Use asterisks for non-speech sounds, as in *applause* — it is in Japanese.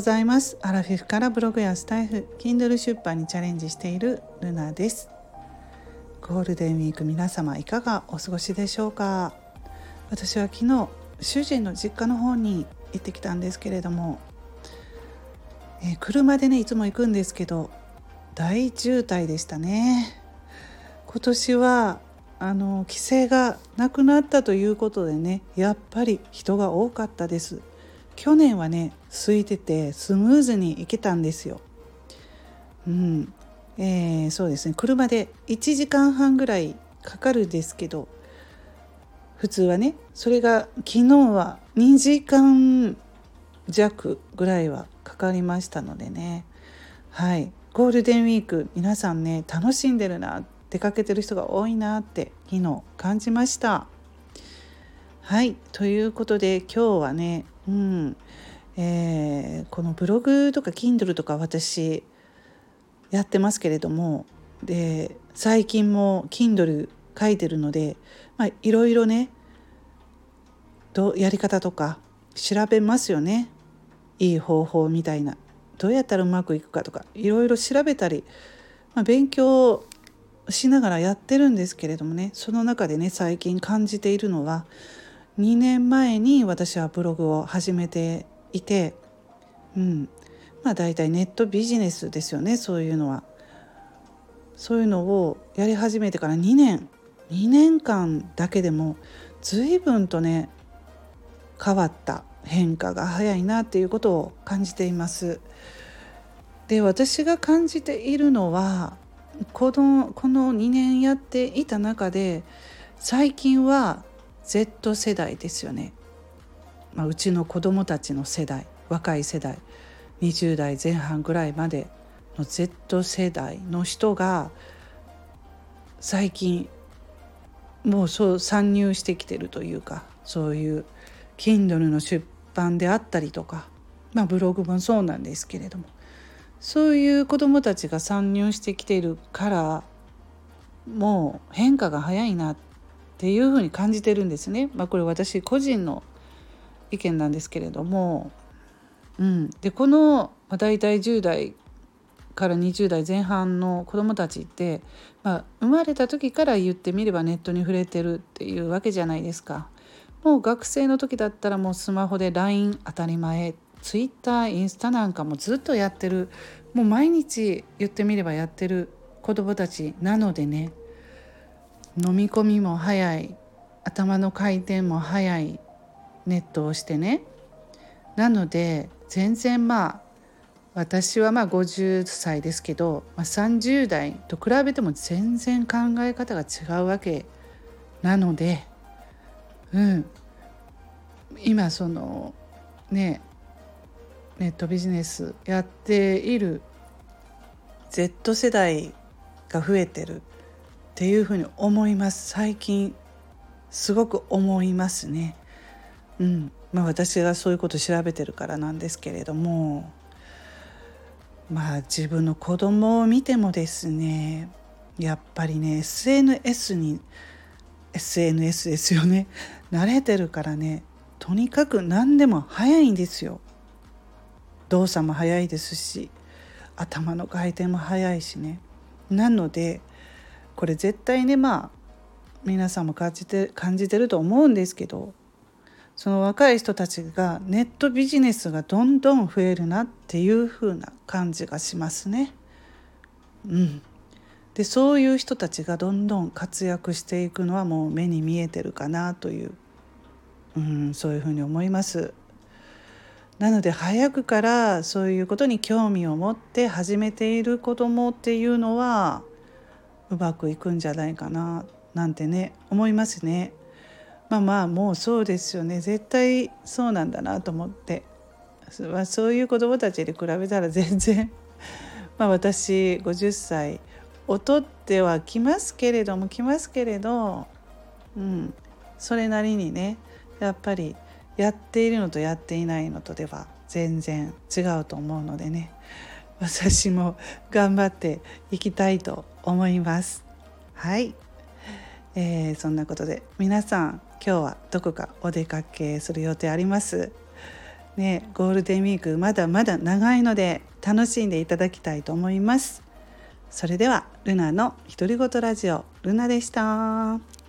ございます。アラフィフからブログやスタイフ Kindle 出版にチャレンジしているルナです。ゴールデンウィーク皆様いかがお過ごしでしょうか？私は昨日主人の実家の方に行ってきたんですけれども、えー、車でねいつも行くんですけど大渋滞でしたね。今年はあの規制がなくなったということでねやっぱり人が多かったです。去年はね空いててスムーズに行けたんですよ。うん。えー、そうですね。車で1時間半ぐらいかかるんですけど普通はねそれが昨日は2時間弱ぐらいはかかりましたのでね。はい。ゴールデンウィーク皆さんね楽しんでるな出かけてる人が多いなって昨日感じました。はい。ということで今日はねうん。えー、このブログとか Kindle とか私やってますけれどもで最近も Kindle 書いてるので、まあ、いろいろねどやり方とか調べますよね。いい方法みたいな。どうやったらうまくいくかとかいろいろ調べたり、まあ、勉強しながらやってるんですけれどもねその中でね最近感じているのは2年前に私はブログを始めていて、うん、まあ大体ネットビジネスですよねそういうのは。そういうのをやり始めてから2年2年間だけでも随分とね変わった変化が早いなっていうことを感じています。で私が感じているのはこのこの2年やっていた中で最近は Z 世代ですよね、まあ、うちの子供たちの世代若い世代20代前半ぐらいまでの Z 世代の人が最近もうそう参入してきてるというかそういう Kindle の出版であったりとか、まあ、ブログもそうなんですけれどもそういう子どもたちが参入してきているからもう変化が早いなってっていうふうに感じてるんですね。まあ、これ私個人の意見なんですけれども、うん、でこの、まあ、大体10代から20代前半の子どもたちって、まあ、生まれた時から言ってみればネットに触れてるっていうわけじゃないですか。もう学生の時だったらもうスマホで LINE 当たり前 Twitter インスタなんかもずっとやってるもう毎日言ってみればやってる子どもたちなのでね飲み込みも早い。頭の回転も早いネットをしてね。なので全然まあ私はまあ50歳ですけど、まあ、30代と比べても全然考え方が違うわけなのでうん。今そのねネットビジネスやっている Z 世代が増えてる。っていうふうに思います。最近すごく思いますね。うん。まあ、私がそういうこと調べてるからなんですけれどもまあ自分の子供を見てもですねやっぱりね SNS に SNS ですよね。*laughs* 慣れてるからねとにかく何でも早いんですよ。動作も早いですし頭の回転も早いしね。なのでこれ絶対ねまあ皆さんも感じて感じてると思うんですけどその若い人たちがネットビジネスがどんどん増えるなっていう風な感じがしますね。うん、でそういう人たちがどんどん活躍していくのはもう目に見えてるかなという、うん、そういうふうに思います。なので早くからそういうことに興味を持って始めている子どもっていうのはうまくいくんじゃないかななんてね思いますね。まあまあもうそうですよね。絶対そうなんだなと思って。そういう子どもたちに比べたら *laughs* 全然。まあ私50歳劣ってはきますけれどもきますけれど、うん、それなりにねやっぱりやっているのとやっていないのとでは全然違うと思うのでね。私も頑張っていきたいと思います。はい、えー、そんなことで皆さん今日はどこかお出かけする予定あります？ねゴールデンウィークまだまだ長いので楽しんでいただきたいと思いますそれではルナの独り言ラジオルナでした。